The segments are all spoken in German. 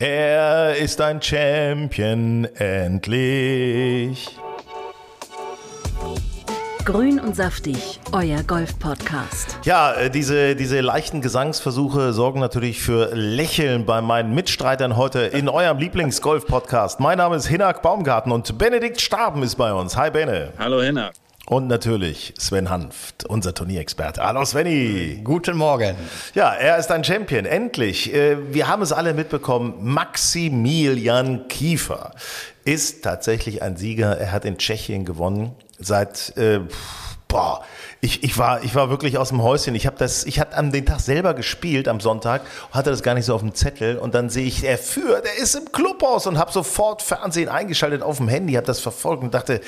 Er ist ein Champion, endlich. Grün und saftig, euer Golf-Podcast. Ja, äh, diese, diese leichten Gesangsversuche sorgen natürlich für Lächeln bei meinen Mitstreitern heute in eurem Lieblings-Golf-Podcast. Mein Name ist Hinak Baumgarten und Benedikt Staben ist bei uns. Hi Bene. Hallo Hinak. Und natürlich Sven Hanft, unser Turnierexperte. Hallo Svenny. Guten Morgen. Ja, er ist ein Champion, endlich. Äh, wir haben es alle mitbekommen. Maximilian Kiefer ist tatsächlich ein Sieger. Er hat in Tschechien gewonnen. Seit, äh, boah, ich, ich, war, ich war wirklich aus dem Häuschen. Ich habe das, ich hatte an den Tag selber gespielt am Sonntag, hatte das gar nicht so auf dem Zettel und dann sehe ich, er führt, er ist im Clubhaus und habe sofort Fernsehen eingeschaltet auf dem Handy, habe das verfolgt und dachte,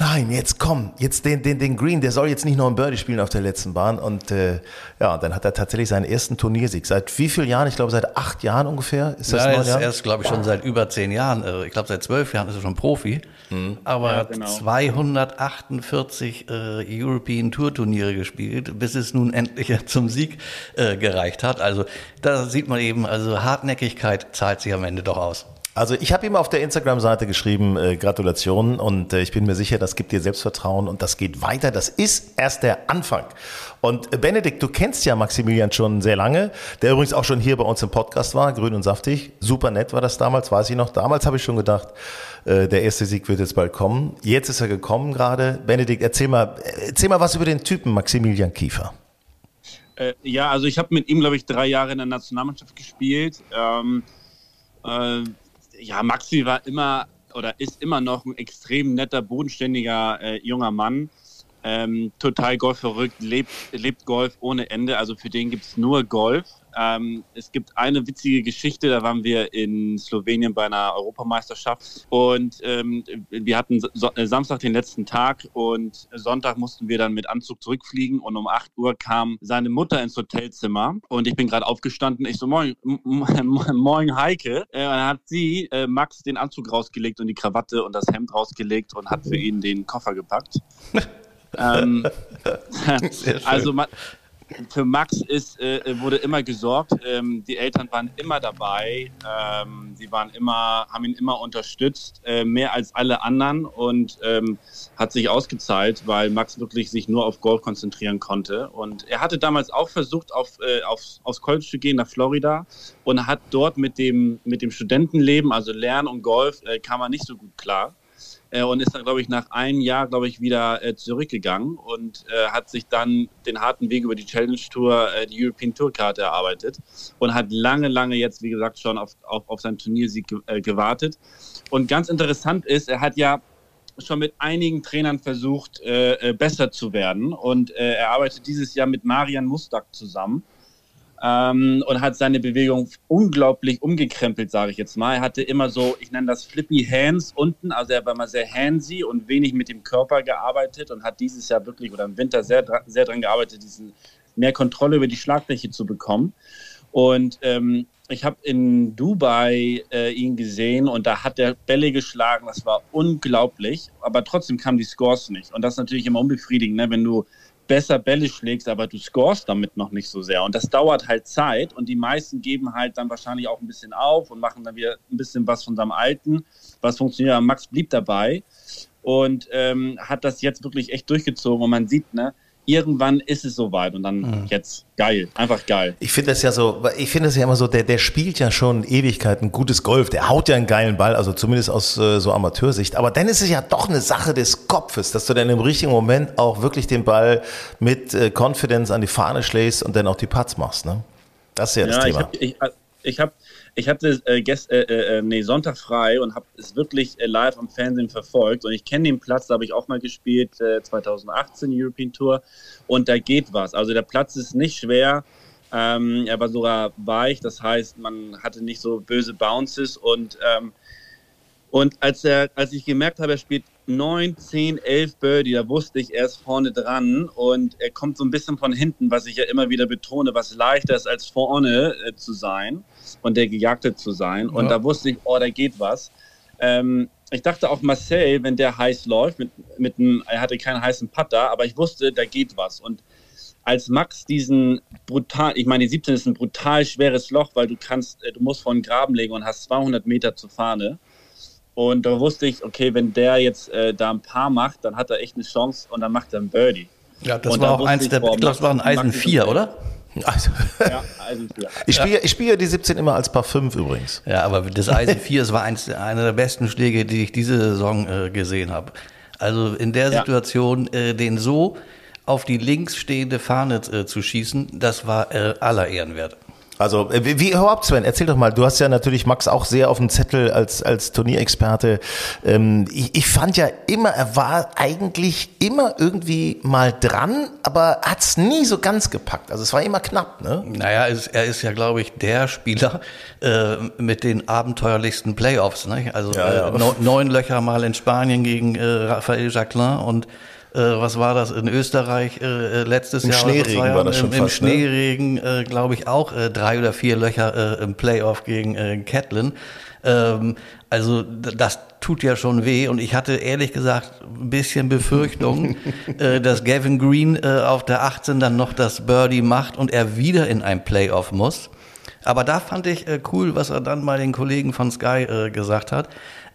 nein, jetzt komm, jetzt den, den, den Green, der soll jetzt nicht noch ein Birdie spielen auf der letzten Bahn. Und äh, ja, dann hat er tatsächlich seinen ersten Turniersieg. Seit wie vielen Jahren? Ich glaube, seit acht Jahren ungefähr. Ist das ja, er ist erst, glaube ich, schon seit über zehn Jahren. Äh, ich glaube, seit zwölf Jahren ist er schon Profi. Mhm. Aber ja, genau. 248 äh, European Tour Turniere gespielt, bis es nun endlich zum Sieg äh, gereicht hat. Also da sieht man eben, also Hartnäckigkeit zahlt sich am Ende doch aus. Also ich habe ihm auf der Instagram-Seite geschrieben, äh, Gratulation und äh, ich bin mir sicher, das gibt dir Selbstvertrauen und das geht weiter. Das ist erst der Anfang. Und äh, Benedikt, du kennst ja Maximilian schon sehr lange, der übrigens auch schon hier bei uns im Podcast war, grün und saftig. Super nett war das damals, weiß ich noch. Damals habe ich schon gedacht, äh, der erste Sieg wird jetzt bald kommen. Jetzt ist er gekommen gerade. Benedikt, erzähl mal, erzähl mal was über den Typen Maximilian Kiefer. Äh, ja, also ich habe mit ihm, glaube ich, drei Jahre in der Nationalmannschaft gespielt. Ähm, äh, ja, Maxi war immer oder ist immer noch ein extrem netter, bodenständiger äh, junger Mann. Ähm, total golfverrückt, lebt, lebt Golf ohne Ende. Also für den gibt es nur Golf. Ähm, es gibt eine witzige Geschichte, da waren wir in Slowenien bei einer Europameisterschaft und ähm, wir hatten so äh, Samstag den letzten Tag und Sonntag mussten wir dann mit Anzug zurückfliegen und um 8 Uhr kam seine Mutter ins Hotelzimmer und ich bin gerade aufgestanden. Ich so, moin, moin Heike. Äh, dann hat sie äh, Max den Anzug rausgelegt und die Krawatte und das Hemd rausgelegt und hat für ihn den Koffer gepackt. ähm, also man, für Max ist, äh, wurde immer gesorgt. Ähm, die Eltern waren immer dabei. Ähm, sie waren immer, haben ihn immer unterstützt, äh, mehr als alle anderen und ähm, hat sich ausgezahlt, weil Max wirklich sich nur auf Golf konzentrieren konnte. Und er hatte damals auch versucht, auf, äh, auf, aufs College zu gehen nach Florida und hat dort mit dem, mit dem Studentenleben, also Lernen und Golf, äh, kam er nicht so gut klar äh, und ist dann, glaube ich, nach einem Jahr, glaube ich, wieder äh, zurückgegangen und äh, hat sich dann den harten Weg über die Challenge Tour, äh, die European Tour Karte erarbeitet und hat lange, lange jetzt, wie gesagt, schon auf, auf, auf seinen Turniersieg ge äh, gewartet. Und ganz interessant ist, er hat ja schon mit einigen Trainern versucht, äh, besser zu werden und er arbeitet dieses Jahr mit Marian Mustak zusammen ähm, und hat seine Bewegung unglaublich umgekrempelt, sage ich jetzt mal. Er hatte immer so, ich nenne das Flippy Hands unten, also er war mal sehr handsy und wenig mit dem Körper gearbeitet und hat dieses Jahr wirklich oder im Winter sehr, sehr dran gearbeitet, diesen mehr Kontrolle über die Schlagfläche zu bekommen. Und ähm, ich habe in Dubai äh, ihn gesehen und da hat er Bälle geschlagen, das war unglaublich, aber trotzdem kamen die Scores nicht. Und das ist natürlich immer unbefriedigend, ne? wenn du besser Bälle schlägst, aber du scorest damit noch nicht so sehr. Und das dauert halt Zeit und die meisten geben halt dann wahrscheinlich auch ein bisschen auf und machen dann wieder ein bisschen was von seinem Alten, was funktioniert. Max blieb dabei und ähm, hat das jetzt wirklich echt durchgezogen und man sieht, ne, irgendwann ist es soweit und dann mhm. jetzt geil, einfach geil. Ich finde das ja so, ich finde das ja immer so, der, der spielt ja schon Ewigkeiten gutes Golf, der haut ja einen geilen Ball, also zumindest aus äh, so Amateursicht. Aber dann ist es ja doch eine Sache des Kopfes, dass du dann im richtigen Moment auch wirklich den Ball mit äh, Confidence an die Fahne schlägst und dann auch die Putts machst, ne? Das ist ja, ja das Thema. Ich habe ich, ich hab ich hatte äh, gest, äh, äh, äh, nee, Sonntag frei und habe es wirklich äh, live am Fernsehen verfolgt. Und ich kenne den Platz, da habe ich auch mal gespielt, äh, 2018 European Tour. Und da geht was. Also der Platz ist nicht schwer. Ähm, er war sogar weich, das heißt, man hatte nicht so böse Bounces. Und, ähm, und als, er, als ich gemerkt habe, er spielt 9, 10, 11 Birdie, da wusste ich, er ist vorne dran und er kommt so ein bisschen von hinten, was ich ja immer wieder betone, was leichter ist, als vorne äh, zu sein und der Gejagte zu sein. Und ja. da wusste ich, oh, da geht was. Ähm, ich dachte auch Marcel, wenn der heiß läuft, mit, mit einem, er hatte keinen heißen Putter, aber ich wusste, da geht was. Und als Max diesen brutal, ich meine, die 17 ist ein brutal schweres Loch, weil du kannst, äh, du musst vor den Graben legen und hast 200 Meter zur Fahne. Und da wusste ich, okay, wenn der jetzt äh, da ein paar macht, dann hat er echt eine Chance und dann macht er ein Birdie. Ja, das und war auch eins der, ich glaube, das war ein Eisen 4, oder? Also, ja, Eisen 4. Ich spiele ich spiel die 17 immer als Paar 5 übrigens. Ja, aber das Eisen 4, das war eins, einer der besten Schläge, die ich diese Saison äh, gesehen habe. Also in der Situation, äh, den so auf die links stehende Fahne äh, zu schießen, das war äh, aller Ehrenwert. Also, äh, wie überhaupt, Sven, erzähl doch mal, du hast ja natürlich Max auch sehr auf dem Zettel als, als Turnierexperte. Ähm, ich, ich fand ja immer, er war eigentlich immer irgendwie mal dran, aber hat's nie so ganz gepackt. Also es war immer knapp, ne? Naja, er ist, er ist ja, glaube ich, der Spieler äh, mit den abenteuerlichsten Playoffs. Ne? Also ja, ja. Äh, neun Löcher mal in Spanien gegen äh, Raphael Jacquelin und äh, was war das in Österreich äh, äh letztes Im Jahr? Schneeregen war, war das schon Im, fast, Im ne? Schneeregen, ne? äh, glaube ich, auch äh, drei oder vier Löcher äh, im Playoff gegen äh, Catlin. Ähm, also das tut ja schon weh und ich hatte ehrlich gesagt ein bisschen Befürchtung, äh, dass Gavin Green äh, auf der 18 dann noch das Birdie macht und er wieder in ein Playoff muss. Aber da fand ich äh, cool, was er dann mal den Kollegen von Sky gesagt hat.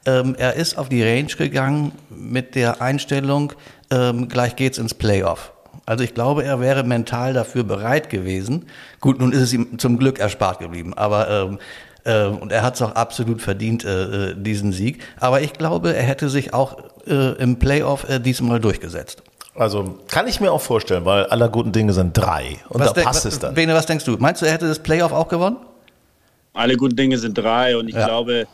Ähm, er ist auf die Range gegangen mit der Einstellung, ähm, gleich geht's ins Playoff. Also ich glaube, er wäre mental dafür bereit gewesen. Gut, nun ist es ihm zum Glück erspart geblieben, aber ähm, äh, und er hat es auch absolut verdient, äh, äh, diesen Sieg. Aber ich glaube, er hätte sich auch äh, im Playoff äh, diesmal durchgesetzt. Also kann ich mir auch vorstellen, weil aller guten Dinge sind drei und was da passt es dann. Bene, was denkst du? Meinst du, er hätte das Playoff auch gewonnen? Alle guten Dinge sind drei und ich ja. glaube,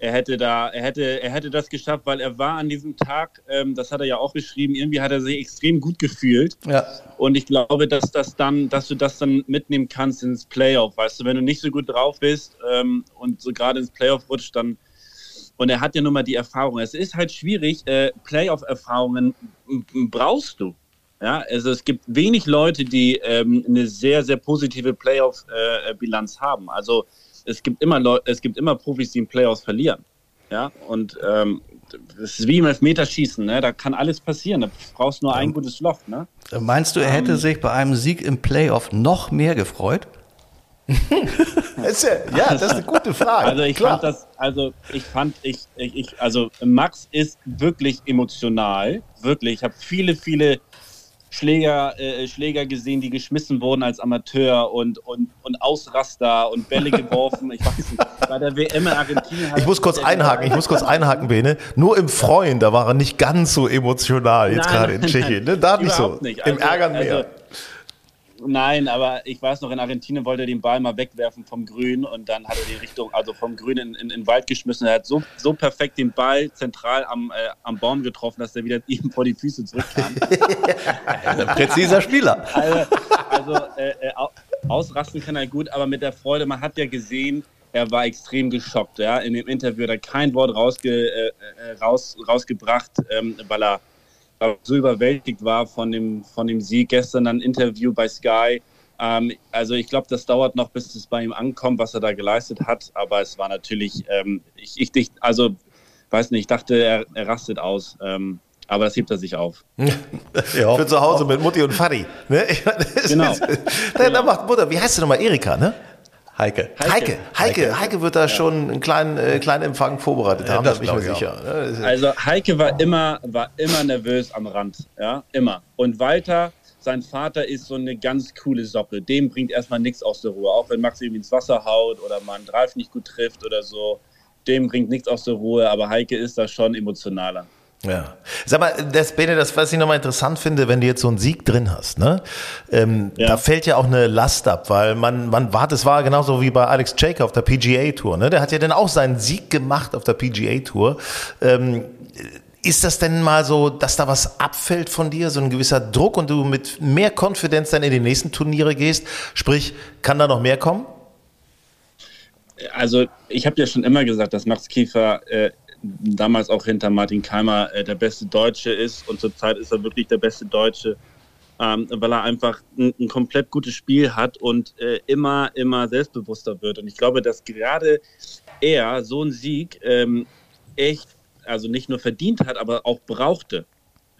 er hätte da, er hätte, er hätte das geschafft, weil er war an diesem Tag, ähm, das hat er ja auch beschrieben, irgendwie hat er sich extrem gut gefühlt. Ja. Und ich glaube, dass das dann, dass du das dann mitnehmen kannst ins Playoff. Weißt du, wenn du nicht so gut drauf bist ähm, und so gerade ins Playoff rutscht, dann und er hat ja nun mal die Erfahrung. Es ist halt schwierig, äh, Playoff-Erfahrungen brauchst du. Ja, also es gibt wenig Leute, die ähm, eine sehr, sehr positive Playoff-Bilanz äh, haben. Also es gibt immer Leute, es gibt immer Profis, die in Playoffs verlieren. Ja, und ähm, das ist wie im Elfmeterschießen, ne? Da kann alles passieren. Da brauchst du nur ein gutes Loch, ne? Meinst du, er hätte ähm, sich bei einem Sieg im Playoff noch mehr gefreut? ja, das ist eine gute Frage. Also ich Klar. fand das, also ich fand, ich, ich, also Max ist wirklich emotional, wirklich. Ich habe viele, viele Schläger, äh, Schläger gesehen, die geschmissen wurden als Amateur und, und, und Ausraster und Bälle geworfen. Ich weiß nicht, bei der WM in Argentinien. Ich muss kurz einhaken, ich muss kurz einhaken, Bene. Nur im Freuen, da war er nicht ganz so emotional, jetzt gerade in Tschechien. Ne? Da nicht so. Nicht. Also, Im Ärgern mehr. Also, Nein, aber ich weiß noch, in Argentinien wollte er den Ball mal wegwerfen vom Grün und dann hat er die Richtung, also vom Grün in, in, in den Wald geschmissen. Er hat so, so perfekt den Ball zentral am, äh, am Baum getroffen, dass er wieder ihm vor die Füße zurückkam. Ein präziser Spieler. Also, also äh, äh ausrasten kann er gut, aber mit der Freude, man hat ja gesehen, er war extrem geschockt. Ja? In dem Interview hat er kein Wort rausge, äh, äh raus, rausgebracht, ähm, weil er so überwältigt war von dem, von dem Sieg. Gestern ein Interview bei Sky. Ähm, also ich glaube, das dauert noch, bis es bei ihm ankommt, was er da geleistet hat. Aber es war natürlich, ähm, ich, ich, also weiß nicht, ich dachte, er, er rastet aus. Ähm, aber das hebt er sich auf. ja. Für zu Hause mit Mutti und Fadi. Ne? genau. Genau. macht Mutter, wie heißt du nochmal? Erika, ne? Heike. Heike. Heike. Heike, Heike wird da ja. schon einen kleinen, äh, kleinen Empfang vorbereitet haben, ja, das bin ich mir sicher. Ne? Also Heike war immer, war immer nervös am Rand, ja, immer. Und Walter, sein Vater ist so eine ganz coole Socke. Dem bringt erstmal nichts aus der Ruhe. Auch wenn Max irgendwie ins Wasser haut oder man Drive nicht gut trifft oder so, dem bringt nichts aus der Ruhe. Aber Heike ist da schon emotionaler. Ja. Sag mal, das, Bene, das, was ich nochmal interessant finde, wenn du jetzt so einen Sieg drin hast, ne? Ähm, ja. Da fällt ja auch eine Last ab, weil man, man war, das war genauso wie bei Alex Jacob auf der PGA Tour, ne? Der hat ja dann auch seinen Sieg gemacht auf der PGA Tour. Ähm, ist das denn mal so, dass da was abfällt von dir, so ein gewisser Druck und du mit mehr Konfidenz dann in die nächsten Turniere gehst? Sprich, kann da noch mehr kommen? Also ich habe ja schon immer gesagt, dass Max Kiefer äh, damals auch hinter Martin Keimer äh, der beste Deutsche ist und zurzeit ist er wirklich der beste Deutsche, ähm, weil er einfach ein, ein, komplett gutes Spiel hat und äh, immer, immer selbstbewusster wird. Und ich glaube, dass gerade er so einen Sieg ähm, echt, also nicht nur verdient hat, aber auch brauchte.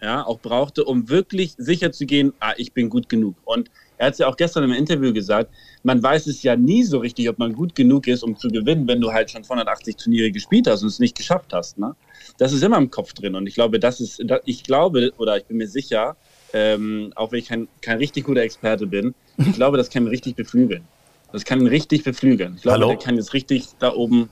ja, auch brauchte, um wirklich sicher zu gehen, ah, ich bin gut genug. Und er hat es ja auch gestern im Interview gesagt, man weiß es ja nie so richtig, ob man gut genug ist, um zu gewinnen, wenn du halt schon 280 Turniere gespielt hast und es nicht geschafft hast. Ne? Das ist immer im Kopf drin. Und ich glaube, das ist, ich glaube, oder ich bin mir sicher, ähm, auch wenn ich kein, kein richtig guter Experte bin, ich glaube, das kann ihn richtig beflügeln. Das kann ihn richtig beflügeln. Ich glaube, Hallo? der kann jetzt richtig da oben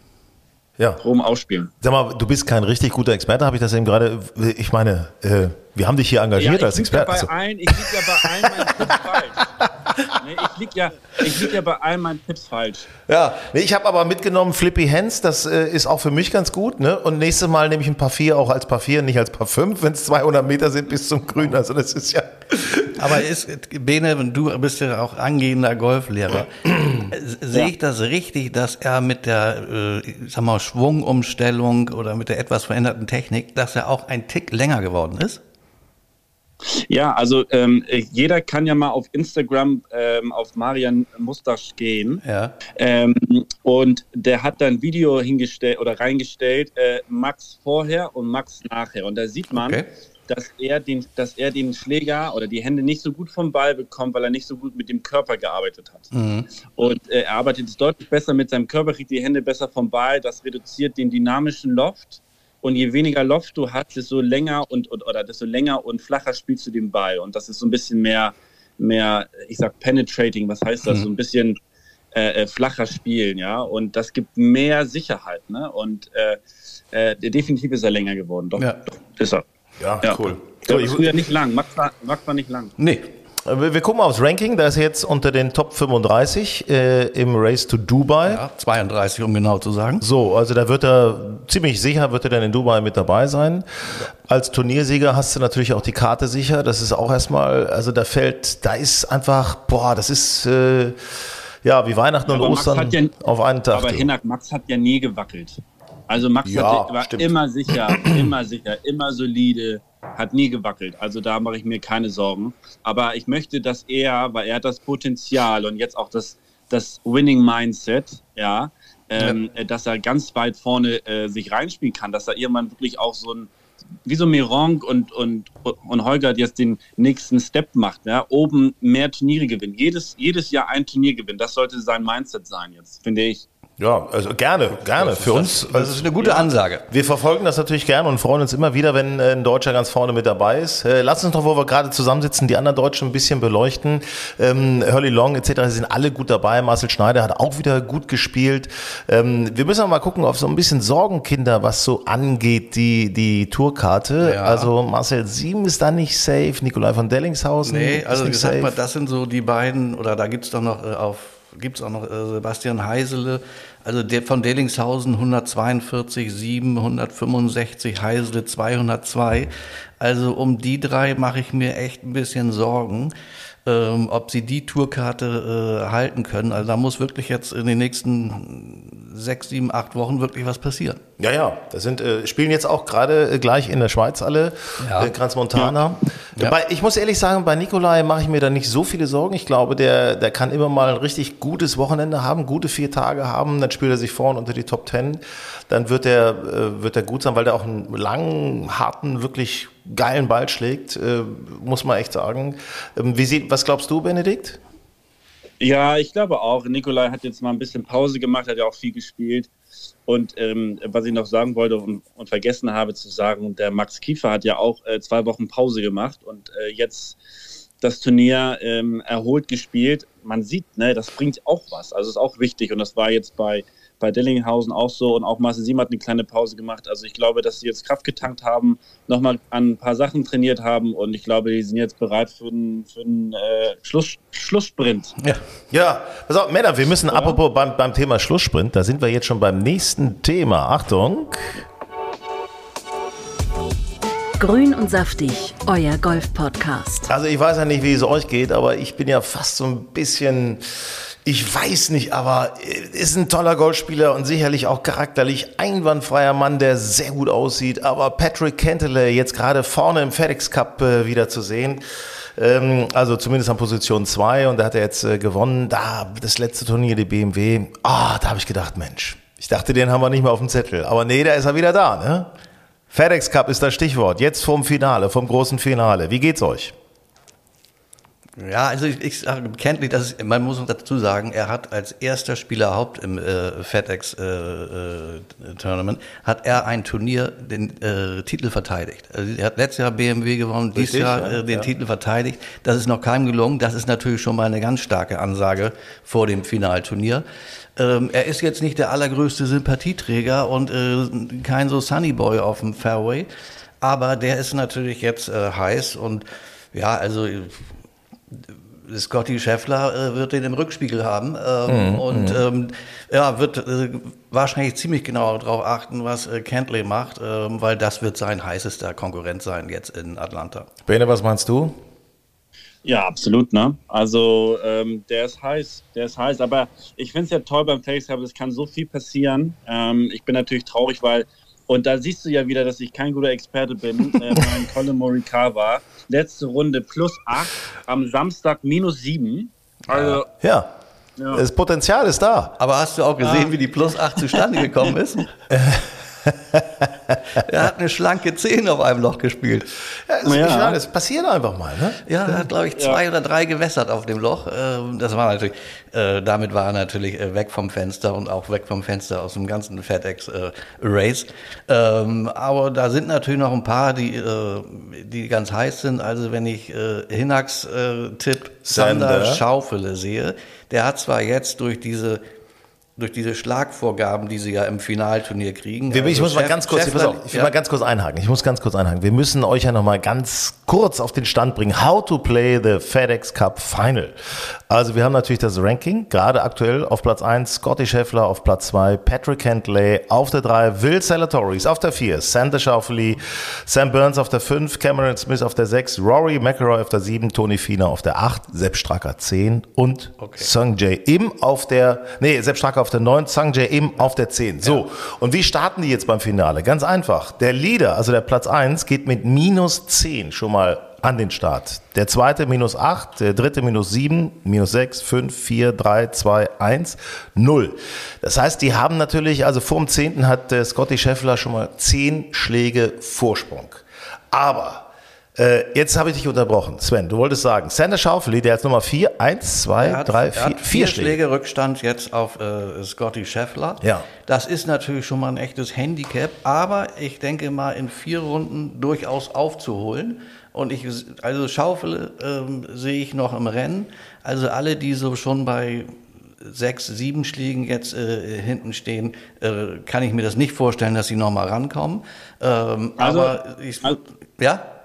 ja. Rom ausspielen. Sag mal, du bist kein richtig guter Experte, habe ich das eben gerade, ich meine, äh, wir haben dich hier engagiert ja, als Experte. Ja ein, ich liege ja bei allen meinen Tipps falsch. Nee, ich liege ja, lieg ja bei allen meinen Tipps falsch. Ja, nee, ich habe aber mitgenommen Flippy Hands, das äh, ist auch für mich ganz gut. Ne? Und nächstes Mal nehme ich ein paar vier auch als paar vier, nicht als paar fünf, wenn es 200 Meter sind bis zum Grün. Also das ist ja... Aber ist, Bene, du bist ja auch angehender Golflehrer. Sehe ich das richtig, dass er mit der, äh, ich sag mal, Schwungumstellung oder mit der etwas veränderten Technik, dass er auch ein Tick länger geworden ist? Ja, also ähm, jeder kann ja mal auf Instagram ähm, auf Marian Mustasch gehen. Ja. Ähm, und der hat da ein Video hingestellt oder reingestellt, äh, Max vorher und Max nachher. Und da sieht man, okay. Dass er den, dass er den Schläger oder die Hände nicht so gut vom Ball bekommt, weil er nicht so gut mit dem Körper gearbeitet hat. Mhm. Und äh, er arbeitet jetzt deutlich besser mit seinem Körper, kriegt die Hände besser vom Ball. Das reduziert den dynamischen Loft und je weniger Loft du hast, desto länger und, und oder desto länger und flacher spielst du den Ball. Und das ist so ein bisschen mehr, mehr, ich sag penetrating, was heißt das? Mhm. So ein bisschen äh, äh, flacher spielen, ja. Und das gibt mehr Sicherheit, ne? Und äh, äh, definitiv ist er länger geworden. Doch, ja. doch ist er. Ja, ja. cool. So, war früher nicht lang. Max war, Max war nicht lang. Nee, wir gucken aufs Ranking, da ist jetzt unter den Top 35 äh, im Race to Dubai. Ja, 32, um genau zu sagen. So, also da wird er ziemlich sicher, wird er dann in Dubai mit dabei sein. Als Turniersieger hast du natürlich auch die Karte sicher. Das ist auch erstmal, also da fällt, da ist einfach, boah, das ist äh, ja wie Weihnachten und Ostern ja, auf einen Tag. Aber Hinak, Max hat ja nie gewackelt. Also Max ja, hat, war stimmt. immer sicher, immer sicher, immer solide hat nie gewackelt. Also da mache ich mir keine Sorgen. Aber ich möchte, dass er, weil er hat das Potenzial und jetzt auch das, das Winning Mindset, ja, ähm, ja. dass er ganz weit vorne äh, sich reinspielen kann, dass er irgendwann wirklich auch so ein wie so Mironk und, und, und Holger jetzt den nächsten Step macht, ja, oben mehr Turniere gewinnen. Jedes, jedes Jahr ein Turnier gewinnen. Das sollte sein Mindset sein jetzt, finde ich. Ja, also gerne, gerne. Für uns. Das ist eine gute Ansage. Wir verfolgen das natürlich gerne und freuen uns immer wieder, wenn äh, ein Deutscher ganz vorne mit dabei ist. Äh, lass uns doch, wo wir gerade zusammensitzen, die anderen Deutschen ein bisschen beleuchten. Ähm, Hurley Long etc. sind alle gut dabei. Marcel Schneider hat auch wieder gut gespielt. Ähm, wir müssen mal gucken auf so ein bisschen Sorgenkinder, was so angeht, die, die Tourkarte. Ja. Also Marcel Sieben ist da nicht safe, Nikolai von Dellingshausen. Nee, also ich sag mal, das sind so die beiden, oder da gibt's doch noch äh, auf gibt es auch noch äh, Sebastian Heisele, also der von Delingshausen 142, 7, 165, Heisele 202. Also um die drei mache ich mir echt ein bisschen Sorgen ähm, ob sie die Tourkarte äh, halten können. Also da muss wirklich jetzt in den nächsten sechs, sieben, acht Wochen wirklich was passieren. Ja, ja, das sind äh, spielen jetzt auch gerade äh, gleich in der Schweiz alle, ja. äh, Kranz Montana. Ja. Bei, ich muss ehrlich sagen, bei Nikolai mache ich mir da nicht so viele Sorgen. Ich glaube, der, der kann immer mal ein richtig gutes Wochenende haben, gute vier Tage haben, dann spielt er sich vorne unter die Top Ten. Dann wird er, äh, wird er gut sein, weil der auch einen langen, harten, wirklich geilen Ball schlägt, äh, muss man echt sagen. Ähm, wie sieht, was glaubst du, Benedikt? Ja, ich glaube auch. Nikolai hat jetzt mal ein bisschen Pause gemacht, hat ja auch viel gespielt. Und ähm, was ich noch sagen wollte und, und, vergessen habe zu sagen, der Max Kiefer hat ja auch äh, zwei Wochen Pause gemacht und äh, jetzt das Turnier ähm, erholt gespielt. Man sieht, ne, das bringt auch was. Also ist auch wichtig. Und das war jetzt bei bei Dellinghausen auch so und auch Marcel Sieben hat eine kleine Pause gemacht. Also ich glaube, dass sie jetzt Kraft getankt haben, nochmal an ein paar Sachen trainiert haben und ich glaube, die sind jetzt bereit für einen, für einen äh, Schluss, Schlusssprint. Ja, ja. Pass auf, Männer, wir müssen ja. apropos beim, beim Thema Schlusssprint, da sind wir jetzt schon beim nächsten Thema. Achtung. Grün und saftig, euer Golf-Podcast. Also ich weiß ja nicht, wie es euch geht, aber ich bin ja fast so ein bisschen ich weiß nicht, aber äh, ist ein toller Golfspieler und sicherlich auch charakterlich einwandfreier Mann, der sehr gut aussieht. Aber Patrick Cantley jetzt gerade vorne im FedEx Cup äh, wieder zu sehen. Ähm, also zumindest an Position 2 und da hat er jetzt äh, gewonnen. Da das letzte Turnier, die BMW. Ah, da habe ich gedacht, Mensch, ich dachte, den haben wir nicht mehr auf dem Zettel. Aber nee, da ist er wieder da, ne? FedEx Cup ist das Stichwort. Jetzt vom Finale, vom großen Finale. Wie geht's euch? Ja, also ich, ich sage kenntlich, dass es, man muss dazu sagen, er hat als erster Spieler Haupt im äh, FedEx äh, äh, Tournament hat er ein Turnier den äh, Titel verteidigt. Also er hat letztes Jahr BMW gewonnen, dieses Jahr äh, den ja. Titel verteidigt. Das ist noch keinem gelungen. Das ist natürlich schon mal eine ganz starke Ansage vor dem Finalturnier. Ähm, er ist jetzt nicht der allergrößte Sympathieträger und äh, kein so Sunny Boy auf dem Fairway, aber der ist natürlich jetzt äh, heiß und ja, also Scotty Scheffler äh, wird den im Rückspiegel haben ähm, mhm, und mhm. ähm, ja, wird äh, wahrscheinlich ziemlich genau darauf achten, was äh, Kentley macht, ähm, weil das wird sein heißester Konkurrent sein jetzt in Atlanta. Bene, was meinst du? Ja, absolut, ne? Also ähm, der ist heiß, der ist heiß, aber ich finde es ja toll beim Face Cup, es kann so viel passieren. Ähm, ich bin natürlich traurig, weil und da siehst du ja wieder, dass ich kein guter Experte bin. äh, mein Colin Morikawa, letzte Runde plus 8, am Samstag minus 7. Also, ja. ja. Das Potenzial ist da. Aber hast du auch gesehen, ja. wie die plus 8 zustande gekommen ist? er hat eine schlanke 10 auf einem Loch gespielt. Ja, das, ja. das passiert einfach mal. Ne? Ja, er hat, glaube ich, zwei ja. oder drei gewässert auf dem Loch. Ähm, das war natürlich, äh, damit war er natürlich äh, weg vom Fenster und auch weg vom Fenster aus dem ganzen FedEx äh, Race. Ähm, aber da sind natürlich noch ein paar, die, die ganz heiß sind. Also wenn ich Hinaks Tipp Sander Schaufele sehe, der hat zwar jetzt durch diese durch diese Schlagvorgaben, die sie ja im Finalturnier kriegen. Wir, also ich muss Chef, mal ganz kurz, Chefland, auf, ich will ja? mal ganz kurz einhaken. Ich muss ganz kurz einhaken. Wir müssen euch ja noch mal ganz kurz auf den Stand bringen. How to play the FedEx Cup Final. Also wir haben natürlich das Ranking, gerade aktuell auf Platz 1 Scotty Scheffler, auf Platz 2 Patrick Hentley, auf der 3 Will Salatoris, auf der 4 Sander Schauffele, Sam Burns auf der 5, Cameron Smith auf der 6, Rory McElroy auf der 7, Tony Fiener auf der 8, Sepp Stracker 10 und okay. Sung Jae Im auf der, nee, Sepp Stracker auf der 9, Sung Jae Im auf der 10. So, ja. und wie starten die jetzt beim Finale? Ganz einfach. Der Leader, also der Platz 1, geht mit minus 10 schon mal an den Start. Der zweite minus 8, der dritte minus 7, minus 6, 5, 4, 3, 2, 1, 0. Das heißt, die haben natürlich, also vor dem 10. hat der Scotty Scheffler schon mal 10 Schläge Vorsprung. Aber äh, jetzt habe ich dich unterbrochen. Sven, du wolltest sagen, Sander Schaufeli, der hat Nummer 4, 1, 2, 3, 4, 4 Schläge. Rückstand jetzt auf äh, Scotty Scheffler. Ja. Das ist natürlich schon mal ein echtes Handicap, aber ich denke mal in vier Runden durchaus aufzuholen. Und ich, also Schaufel ähm, sehe ich noch im Rennen. Also alle, die so schon bei sechs, sieben Schlägen jetzt äh, hinten stehen, äh, kann ich mir das nicht vorstellen, dass sie noch mal rankommen. Ähm, also, aber ich, also, ja?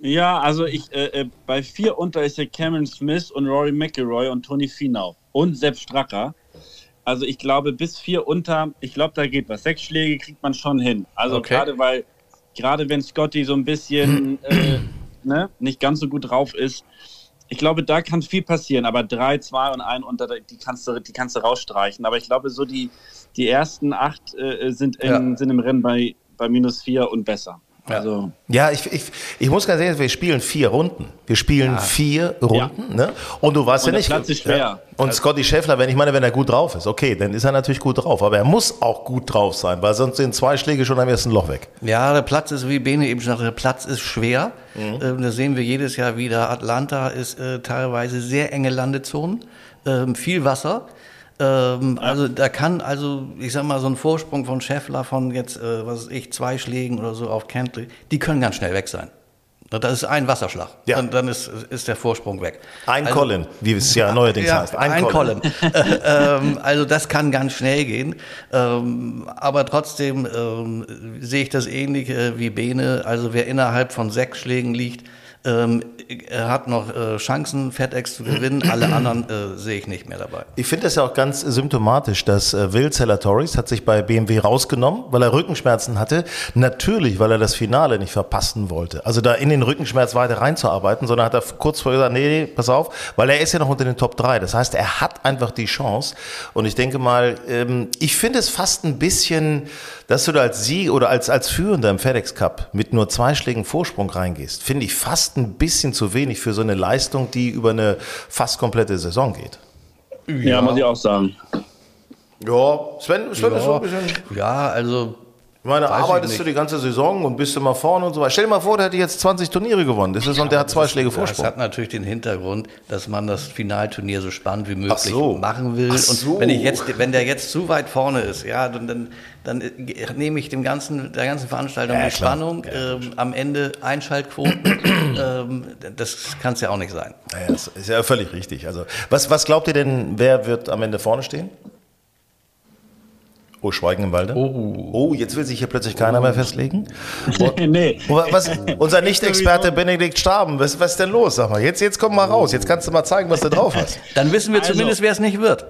Ja, also ich äh, äh, bei vier unter ist ja Cameron Smith und Rory McIlroy und Tony Finau und Sepp Stracker. Also ich glaube bis vier unter, ich glaube da geht was. Sechs Schläge kriegt man schon hin. Also okay. gerade weil gerade wenn Scotty so ein bisschen äh, ne, nicht ganz so gut drauf ist. Ich glaube, da kann viel passieren, aber drei, zwei und ein unter, die kannst du, die kannst du rausstreichen. Aber ich glaube, so die, die ersten acht äh, sind, in, ja. sind im Rennen bei, bei minus vier und besser. Also ja, ich, ich, ich muss ganz ehrlich, wir spielen vier Runden. Wir spielen ja. vier Runden, ja. ne? Und du weißt und ja nicht. Platz ist schwer. Ja. Und also Scotty Schäffler, wenn ich meine, wenn er gut drauf ist, okay, dann ist er natürlich gut drauf. Aber er muss auch gut drauf sein, weil sonst sind zwei Schläge schon am ersten Loch weg. Ja, der Platz ist, wie Bene eben schon sagte, der Platz ist schwer. Mhm. Ähm, das sehen wir jedes Jahr wieder. Atlanta ist äh, teilweise sehr enge Landezonen, ähm, viel Wasser. Ähm, ja. Also da kann also, ich sag mal, so ein Vorsprung von Scheffler von jetzt, äh, was weiß ich, zwei Schlägen oder so auf Kentley, die können ganz schnell weg sein. Das ist ein Wasserschlag. Ja. Dann, dann ist, ist der Vorsprung weg. Ein also, Colin, wie es ja neuerdings ja, heißt. Ein, ein Colin. Colin. ähm, also das kann ganz schnell gehen. Ähm, aber trotzdem ähm, sehe ich das ähnlich äh, wie Bene. Also wer innerhalb von sechs Schlägen liegt, ähm, er hat noch äh, Chancen, FedEx zu gewinnen. Alle anderen äh, sehe ich nicht mehr dabei. Ich finde das ja auch ganz symptomatisch, dass äh, Will Zellatoris hat sich bei BMW rausgenommen, weil er Rückenschmerzen hatte. Natürlich, weil er das Finale nicht verpassen wollte. Also da in den Rückenschmerz weiter reinzuarbeiten, sondern hat er kurz vorher gesagt, nee, nee, pass auf, weil er ist ja noch unter den Top 3. Das heißt, er hat einfach die Chance. Und ich denke mal, ähm, ich finde es fast ein bisschen dass du da als Sieg oder als, als Führender im FedEx Cup mit nur zwei Schlägen Vorsprung reingehst, finde ich fast ein bisschen zu wenig für so eine Leistung, die über eine fast komplette Saison geht. Ja, ja muss ich auch sagen. Ja, Sven, Sven ja. ist so ein bisschen. Ja, also meine, Weiß arbeitest du die ganze Saison und bist immer vorne und so weiter. Stell dir mal vor, der hätte jetzt 20 Turniere gewonnen. Das ist, und der hat zwei Schläge Vorsprung. Das hat natürlich den Hintergrund, dass man das Finalturnier so spannend wie möglich so. machen will. So. Und wenn ich jetzt, wenn der jetzt zu weit vorne ist, ja, dann, dann, dann nehme ich dem ganzen, der ganzen Veranstaltung ja, die klar. Spannung. Ja, ähm, am Ende Einschaltquoten. ähm, das kann es ja auch nicht sein. Ja, das ist ja völlig richtig. Also, was, was glaubt ihr denn, wer wird am Ende vorne stehen? Oh, Schweigen im Walde. Oh. oh, jetzt will sich hier plötzlich keiner oh. mehr festlegen. nee. Was, unser Nicht-Experte Benedikt Staben, was, was ist denn los? Sag mal, jetzt, jetzt komm mal raus. Jetzt kannst du mal zeigen, was du drauf hast. Dann wissen wir also. zumindest, wer es nicht wird.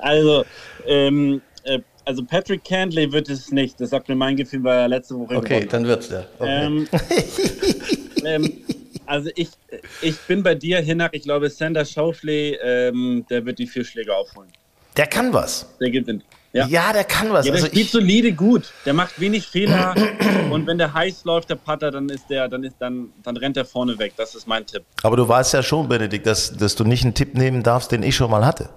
also, ähm, äh, also Patrick Cantley wird es nicht. Das sagt mir mein Gefühl, weil er letzte Woche Okay, dann wird es der. Okay. Ähm, ähm, also ich, ich bin bei dir, Hinak. Ich glaube, Sander Schaufley, ähm, der wird die vier Schläge aufholen. Der kann was. Der gewinnt. Ja, ja der kann was. Ja, der also spielt solide gut. Der macht wenig Fehler. und wenn der heiß läuft, der Putter, dann ist der, dann ist dann, dann rennt er vorne weg. Das ist mein Tipp. Aber du weißt ja schon, Benedikt, dass, dass du nicht einen Tipp nehmen darfst, den ich schon mal hatte.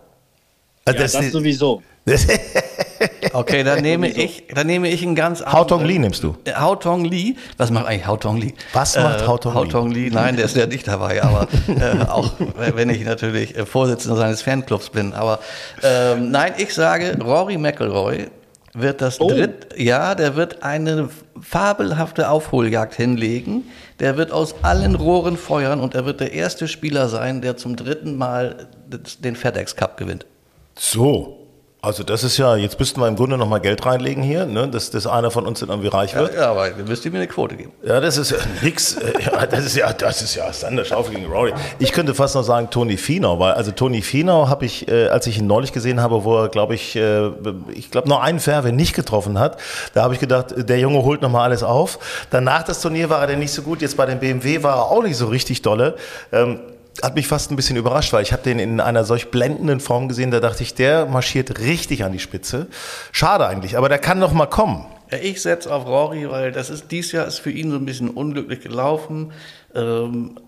Also ja, das, das sowieso. okay, dann nehme ich, dann nehme ich einen ganz anderen. Hao Tong Li nimmst du. Äh, Hao Tong Li. Was macht eigentlich Hao Tong Li? Was macht äh, Hao Tong Li? Hao Tong Li, nein, der ist ja nicht dabei, aber äh, auch wenn ich natürlich äh, Vorsitzender seines Fanclubs bin. Aber ähm, nein, ich sage, Rory McElroy wird das oh. dritt, ja, der wird eine fabelhafte Aufholjagd hinlegen. Der wird aus allen Rohren feuern und er wird der erste Spieler sein, der zum dritten Mal den FedEx Cup gewinnt. So. Also das ist ja, jetzt müssten wir im Grunde nochmal Geld reinlegen hier, ne? dass, dass einer von uns dann irgendwie reich wird. Ja, ja aber ihr müsst mir eine Quote geben. Ja, das ist ja nix. Äh, ja, das ist ja, das ist ja Sander Schaufel gegen Rory. Ich könnte fast noch sagen Toni Finau, weil also Toni Finau habe ich, äh, als ich ihn neulich gesehen habe, wo er, glaube ich, äh, ich glaube noch einen Fairway nicht getroffen hat, da habe ich gedacht, der Junge holt nochmal alles auf. Danach das Turnier war er dann nicht so gut, jetzt bei dem BMW war er auch nicht so richtig dolle. Ähm, hat mich fast ein bisschen überrascht, weil ich habe den in einer solch blendenden Form gesehen, da dachte ich, der marschiert richtig an die Spitze. Schade eigentlich, aber der kann noch mal kommen. Ja, ich setze auf Rory, weil das ist dieses Jahr ist für ihn so ein bisschen unglücklich gelaufen. Ähm,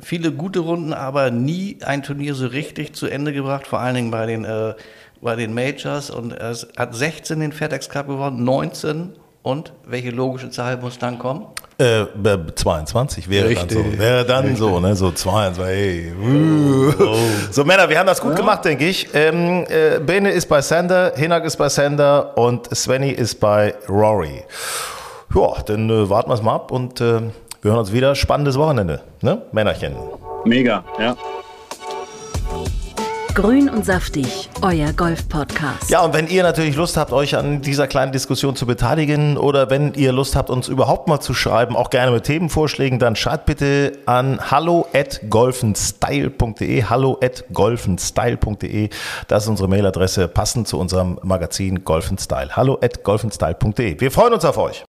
viele gute Runden, aber nie ein Turnier so richtig zu Ende gebracht, vor allen Dingen bei den, äh, bei den Majors. Und er hat 16 den FedEx Cup gewonnen, 19 und welche logische Zahl muss dann kommen? Äh, 22 wäre Richtig. dann so. Wäre dann Richtig. so, ne? So 22. Hey. Oh. So, Männer, wir haben das gut ja. gemacht, denke ich. Ähm, äh, Bene ist bei Sander, Hinak ist bei Sander und Svenny ist bei Rory. Ja, dann äh, warten wir es mal ab und äh, wir hören uns wieder. Spannendes Wochenende, ne? Männerchen. Mega, ja. Grün und saftig, euer Golf-Podcast. Ja, und wenn ihr natürlich Lust habt, euch an dieser kleinen Diskussion zu beteiligen oder wenn ihr Lust habt, uns überhaupt mal zu schreiben, auch gerne mit Themenvorschlägen, dann schreibt bitte an hallo at golfenstyle.de, hallo at golfenstyle.de. Das ist unsere Mailadresse, passend zu unserem Magazin Golfenstyle. Hallo at golfenstyle.de. Wir freuen uns auf euch.